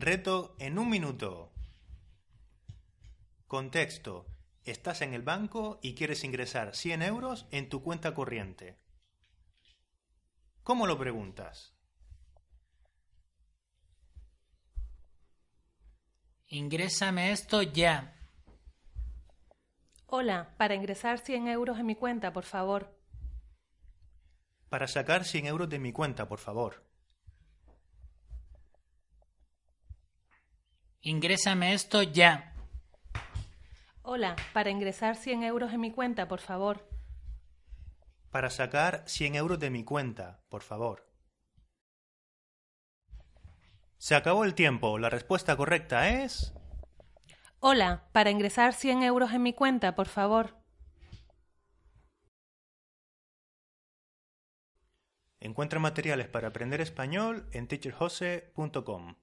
Reto en un minuto. Contexto. Estás en el banco y quieres ingresar 100 euros en tu cuenta corriente. ¿Cómo lo preguntas? Ingrésame esto ya. Hola, para ingresar 100 euros en mi cuenta, por favor. Para sacar 100 euros de mi cuenta, por favor. Ingrésame esto ya. Hola, para ingresar 100 euros en mi cuenta, por favor. Para sacar 100 euros de mi cuenta, por favor. Se acabó el tiempo. La respuesta correcta es... Hola, para ingresar 100 euros en mi cuenta, por favor. Encuentra materiales para aprender español en teacherjose.com.